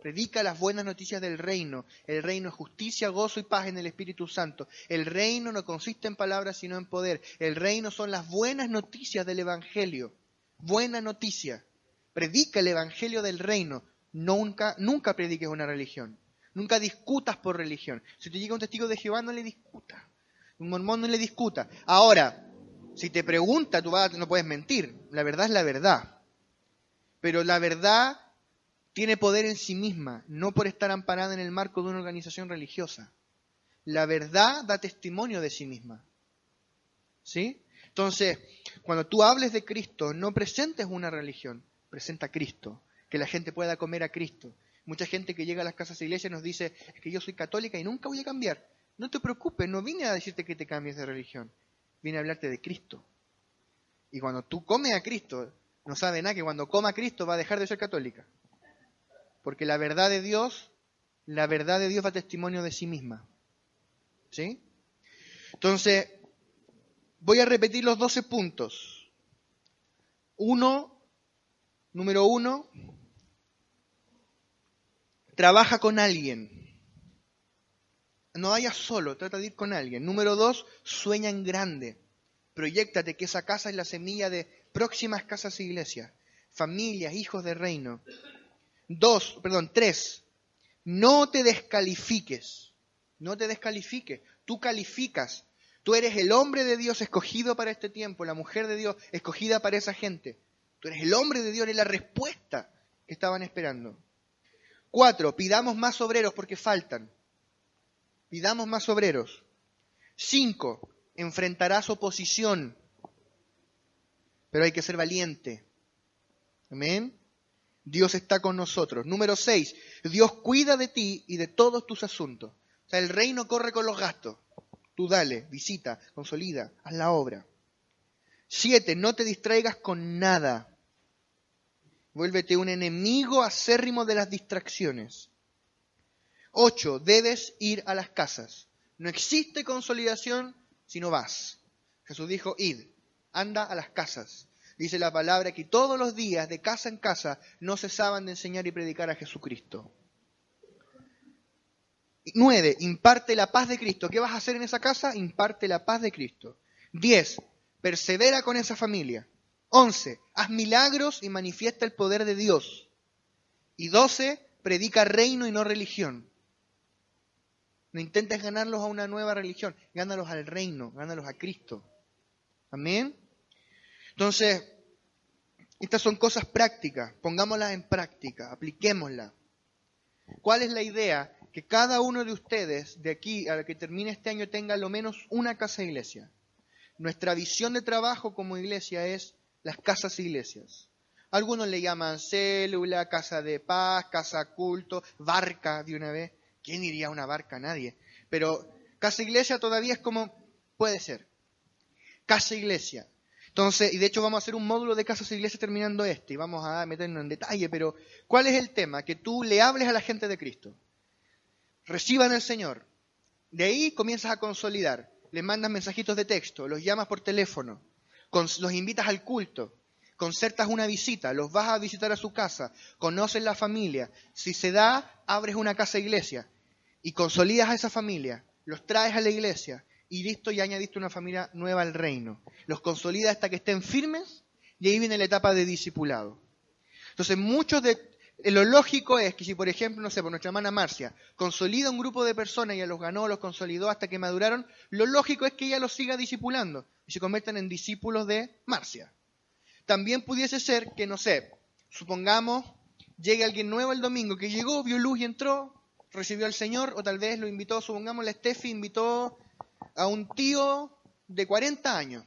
Predica las buenas noticias del reino. El reino es justicia, gozo y paz en el Espíritu Santo. El reino no consiste en palabras, sino en poder. El reino son las buenas noticias del Evangelio. Buena noticia. Predica el Evangelio del reino. Nunca, nunca prediques una religión. Nunca discutas por religión. Si te llega un testigo de Jehová, no le discuta. Un mormón no le discuta. Ahora, si te pregunta, tú no puedes mentir. La verdad es la verdad. Pero la verdad tiene poder en sí misma, no por estar amparada en el marco de una organización religiosa. La verdad da testimonio de sí misma. ¿Sí? Entonces, cuando tú hables de Cristo, no presentes una religión, presenta a Cristo que la gente pueda comer a Cristo. Mucha gente que llega a las casas de iglesia nos dice, es que yo soy católica y nunca voy a cambiar. No te preocupes, no vine a decirte que te cambies de religión, vine a hablarte de Cristo. Y cuando tú comes a Cristo, no sabe nada que cuando coma a Cristo va a dejar de ser católica. Porque la verdad de Dios, la verdad de Dios va testimonio de sí misma. ¿Sí? Entonces, voy a repetir los 12 puntos. Uno, número uno, trabaja con alguien. No vayas solo, trata de ir con alguien. Número dos, sueña en grande. Proyectate que esa casa es la semilla de próximas casas e iglesias, familias, hijos de reino. Dos, perdón, tres, no te descalifiques. No te descalifiques. Tú calificas. Tú eres el hombre de Dios escogido para este tiempo, la mujer de Dios escogida para esa gente. Tú eres el hombre de Dios, eres la respuesta que estaban esperando. Cuatro, pidamos más obreros porque faltan. Pidamos más obreros. Cinco, enfrentarás oposición, pero hay que ser valiente. Amén. Dios está con nosotros. Número seis, Dios cuida de ti y de todos tus asuntos. O sea, el reino corre con los gastos. Tú dale, visita, consolida, haz la obra. Siete, no te distraigas con nada. Vuélvete un enemigo acérrimo de las distracciones. Ocho, debes ir a las casas. No existe consolidación si no vas. Jesús dijo, id, anda a las casas. Dice la palabra que todos los días, de casa en casa, no cesaban de enseñar y predicar a Jesucristo. Nueve, imparte la paz de Cristo. ¿Qué vas a hacer en esa casa? Imparte la paz de Cristo. Diez, persevera con esa familia. Once, haz milagros y manifiesta el poder de Dios. Y doce, predica reino y no religión. No intentes ganarlos a una nueva religión, gánalos al reino, gánalos a Cristo. Amén. Entonces, estas son cosas prácticas, pongámoslas en práctica, apliquémoslas. ¿Cuál es la idea? Que cada uno de ustedes, de aquí a que termine este año, tenga lo menos una casa iglesia. Nuestra visión de trabajo como iglesia es las casas iglesias. Algunos le llaman célula, casa de paz, casa culto, barca de una vez. ¿Quién iría a una barca? Nadie. Pero casa iglesia todavía es como puede ser. Casa iglesia. Entonces, y de hecho vamos a hacer un módulo de casas iglesias terminando este y vamos a meternos en detalle, pero ¿cuál es el tema? Que tú le hables a la gente de Cristo. Reciban el Señor. De ahí comienzas a consolidar. Les mandas mensajitos de texto, los llamas por teléfono, los invitas al culto, concertas una visita, los vas a visitar a su casa, conoces la familia. Si se da, abres una casa iglesia y consolidas a esa familia, los traes a la iglesia y listo, ya añadiste una familia nueva al reino. Los consolidas hasta que estén firmes y ahí viene la etapa de discipulado. Entonces, muchos de lo lógico es que si, por ejemplo, no sé, por nuestra hermana Marcia, consolida un grupo de personas y ya los ganó, los consolidó hasta que maduraron, lo lógico es que ella los siga discipulando y se conviertan en discípulos de Marcia. También pudiese ser que, no sé, supongamos, llegue alguien nuevo el domingo, que llegó, vio luz y entró, recibió al Señor, o tal vez lo invitó, supongamos, la Steffi invitó a un tío de 40 años.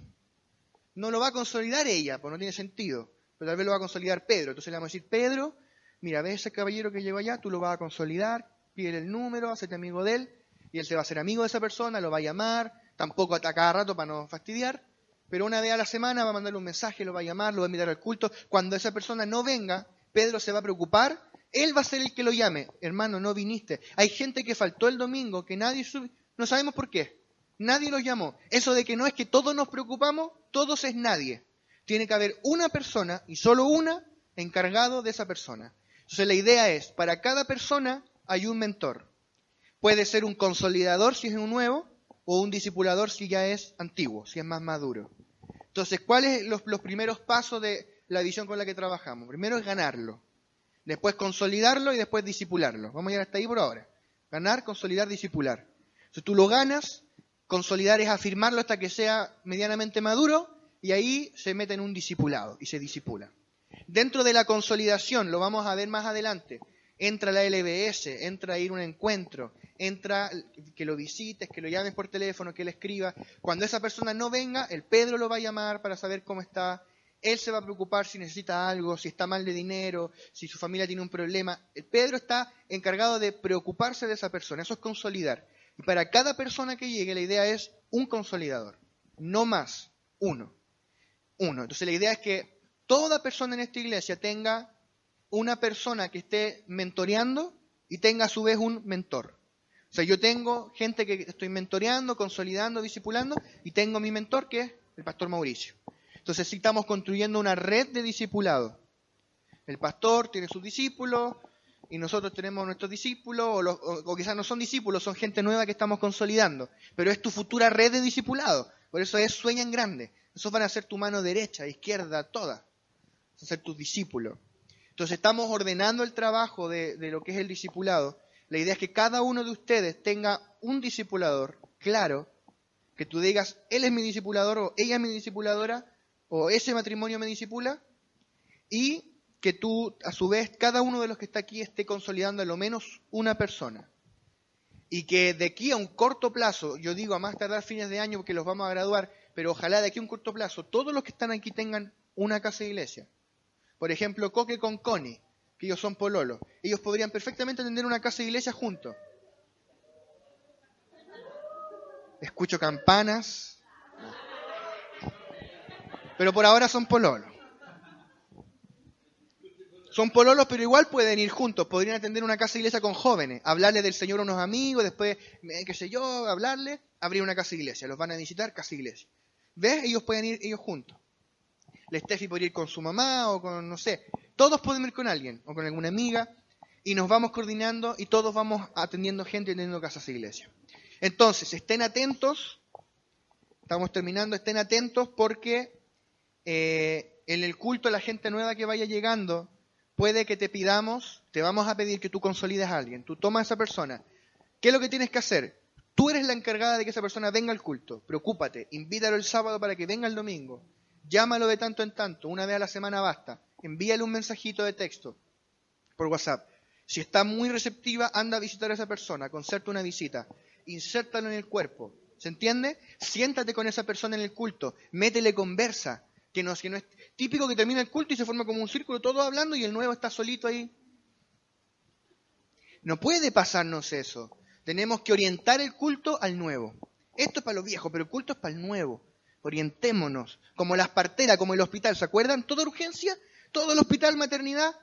No lo va a consolidar ella, pues no tiene sentido, pero tal vez lo va a consolidar Pedro. Entonces le vamos a decir, Pedro, mira, ves ese caballero que llegó allá, tú lo vas a consolidar, pide el número, hacete amigo de él, y él se va a hacer amigo de esa persona, lo va a llamar, tampoco a cada rato para no fastidiar, pero una vez a la semana va a mandarle un mensaje, lo va a llamar, lo va a invitar al culto. Cuando esa persona no venga, Pedro se va a preocupar, él va a ser el que lo llame, hermano, no viniste. Hay gente que faltó el domingo, que nadie subió, no sabemos por qué, nadie los llamó. Eso de que no es que todos nos preocupamos, todos es nadie. Tiene que haber una persona, y solo una, encargado de esa persona. Entonces la idea es, para cada persona hay un mentor. Puede ser un consolidador si es un nuevo, o un discipulador si ya es antiguo, si es más maduro. Entonces, ¿cuáles los, los primeros pasos de la visión con la que trabajamos? Primero es ganarlo, después consolidarlo y después disipularlo. Vamos a llegar hasta ahí por ahora. Ganar, consolidar, disipular. Entonces tú lo ganas, consolidar es afirmarlo hasta que sea medianamente maduro y ahí se mete en un discipulado y se disipula. Dentro de la consolidación, lo vamos a ver más adelante, entra la LBS, entra a ir a un encuentro, entra que lo visites, que lo llames por teléfono, que le escriba. Cuando esa persona no venga, el Pedro lo va a llamar para saber cómo está. Él se va a preocupar si necesita algo, si está mal de dinero, si su familia tiene un problema. El Pedro está encargado de preocuparse de esa persona. Eso es consolidar. Y para cada persona que llegue, la idea es un consolidador. No más, uno. uno. Entonces la idea es que toda persona en esta iglesia tenga una persona que esté mentoreando y tenga a su vez un mentor. O sea, yo tengo gente que estoy mentoreando, consolidando, discipulando, y tengo mi mentor que es el pastor Mauricio. Entonces sí estamos construyendo una red de discipulado. El pastor tiene sus discípulos y nosotros tenemos nuestros discípulos, o, quizás no son discípulos, son gente nueva que estamos consolidando. Pero es tu futura red de discipulado. Por eso es sueñan grande. Esos van a ser tu mano derecha, izquierda, toda. A ser tus discípulos. Entonces estamos ordenando el trabajo de, de lo que es el discipulado. La idea es que cada uno de ustedes tenga un discipulador claro, que tú digas, él es mi discipulador o ella es mi discipuladora, o ese matrimonio me disipula, y que tú, a su vez, cada uno de los que está aquí esté consolidando a lo menos una persona. Y que de aquí a un corto plazo, yo digo a más tardar fines de año porque los vamos a graduar, pero ojalá de aquí a un corto plazo, todos los que están aquí tengan una casa de iglesia. Por ejemplo, Coque con Connie, que ellos son pololos. Ellos podrían perfectamente tener una casa de iglesia juntos. Escucho campanas. Pero por ahora son pololos. Son pololos, pero igual pueden ir juntos. Podrían atender una casa de iglesia con jóvenes, hablarle del Señor a unos amigos, después, eh, qué sé yo, hablarle, abrir una casa de iglesia. Los van a visitar, casa de iglesia. ¿Ves? Ellos pueden ir ellos juntos. La Steffi podría ir con su mamá o con, no sé. Todos podemos ir con alguien o con alguna amiga y nos vamos coordinando y todos vamos atendiendo gente y teniendo casas de iglesia. Entonces, estén atentos. Estamos terminando, estén atentos porque eh, en el culto la gente nueva que vaya llegando puede que te pidamos, te vamos a pedir que tú consolides a alguien. Tú tomas a esa persona. ¿Qué es lo que tienes que hacer? Tú eres la encargada de que esa persona venga al culto. Preocúpate, invítalo el sábado para que venga el domingo. Llámalo de tanto en tanto, una vez a la semana basta. Envíale un mensajito de texto por WhatsApp. Si está muy receptiva, anda a visitar a esa persona, concerte una visita. Insértalo en el cuerpo. ¿Se entiende? Siéntate con esa persona en el culto, métele conversa. Que no, que no es típico que termina el culto y se forma como un círculo, todo hablando y el nuevo está solito ahí. No puede pasarnos eso. Tenemos que orientar el culto al nuevo. Esto es para los viejos, pero el culto es para el nuevo. Orientémonos. Como las parteras, como el hospital. ¿Se acuerdan? Toda urgencia, todo el hospital, maternidad,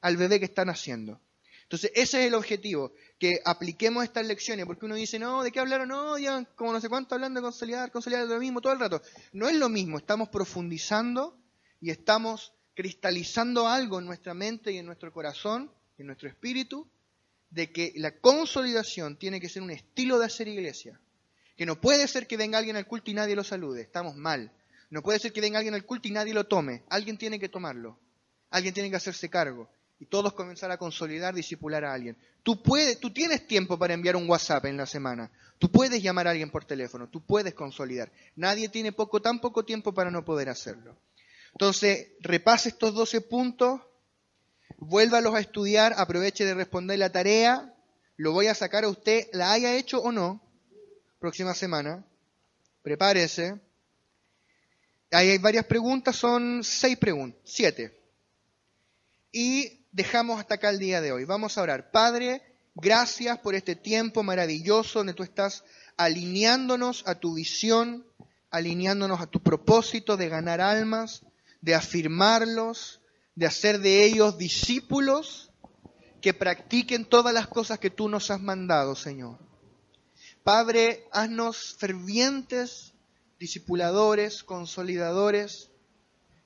al bebé que están haciendo. Entonces, ese es el objetivo, que apliquemos estas lecciones, porque uno dice, no, ¿de qué hablaron? No, ya, como no sé cuánto hablando de consolidar, consolidar lo mismo todo el rato. No es lo mismo, estamos profundizando y estamos cristalizando algo en nuestra mente y en nuestro corazón, en nuestro espíritu, de que la consolidación tiene que ser un estilo de hacer iglesia. Que no puede ser que venga alguien al culto y nadie lo salude, estamos mal. No puede ser que venga alguien al culto y nadie lo tome, alguien tiene que tomarlo, alguien tiene que hacerse cargo y todos comenzar a consolidar, disipular a alguien. Tú puedes, tú tienes tiempo para enviar un WhatsApp en la semana. Tú puedes llamar a alguien por teléfono, tú puedes consolidar. Nadie tiene poco, tan poco tiempo para no poder hacerlo. Entonces, repase estos 12 puntos, vuélvalos a estudiar, aproveche de responder la tarea, lo voy a sacar a usted, la haya hecho o no, próxima semana. Prepárese. Ahí hay varias preguntas, son seis preguntas, siete. Y dejamos hasta acá el día de hoy. Vamos a orar. Padre, gracias por este tiempo maravilloso donde tú estás alineándonos a tu visión, alineándonos a tu propósito de ganar almas, de afirmarlos, de hacer de ellos discípulos que practiquen todas las cosas que tú nos has mandado, Señor. Padre, haznos fervientes discipuladores, consolidadores,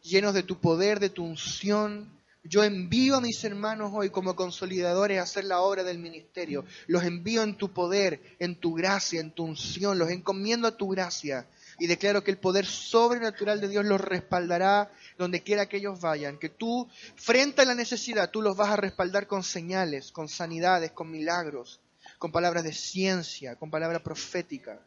llenos de tu poder, de tu unción. Yo envío a mis hermanos hoy como consolidadores a hacer la obra del ministerio. Los envío en tu poder, en tu gracia, en tu unción. Los encomiendo a tu gracia. Y declaro que el poder sobrenatural de Dios los respaldará donde quiera que ellos vayan. Que tú, frente a la necesidad, tú los vas a respaldar con señales, con sanidades, con milagros con palabras de ciencia, con palabra profética.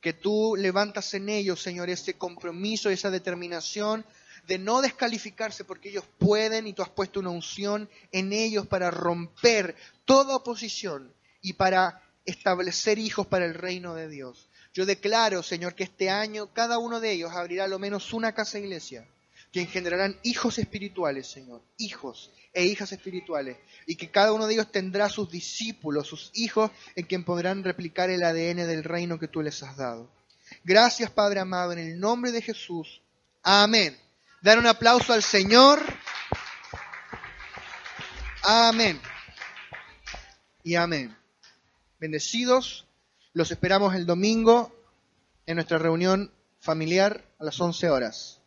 Que tú levantas en ellos, Señor, ese compromiso, esa determinación de no descalificarse porque ellos pueden y tú has puesto una unción en ellos para romper toda oposición y para establecer hijos para el reino de Dios. Yo declaro, Señor, que este año cada uno de ellos abrirá lo menos una casa iglesia, que engendrarán hijos espirituales, Señor, hijos e hijas espirituales, y que cada uno de ellos tendrá sus discípulos, sus hijos, en quien podrán replicar el ADN del reino que tú les has dado. Gracias, Padre amado, en el nombre de Jesús. Amén. Dar un aplauso al Señor. Amén. Y amén. Bendecidos, los esperamos el domingo en nuestra reunión familiar a las 11 horas.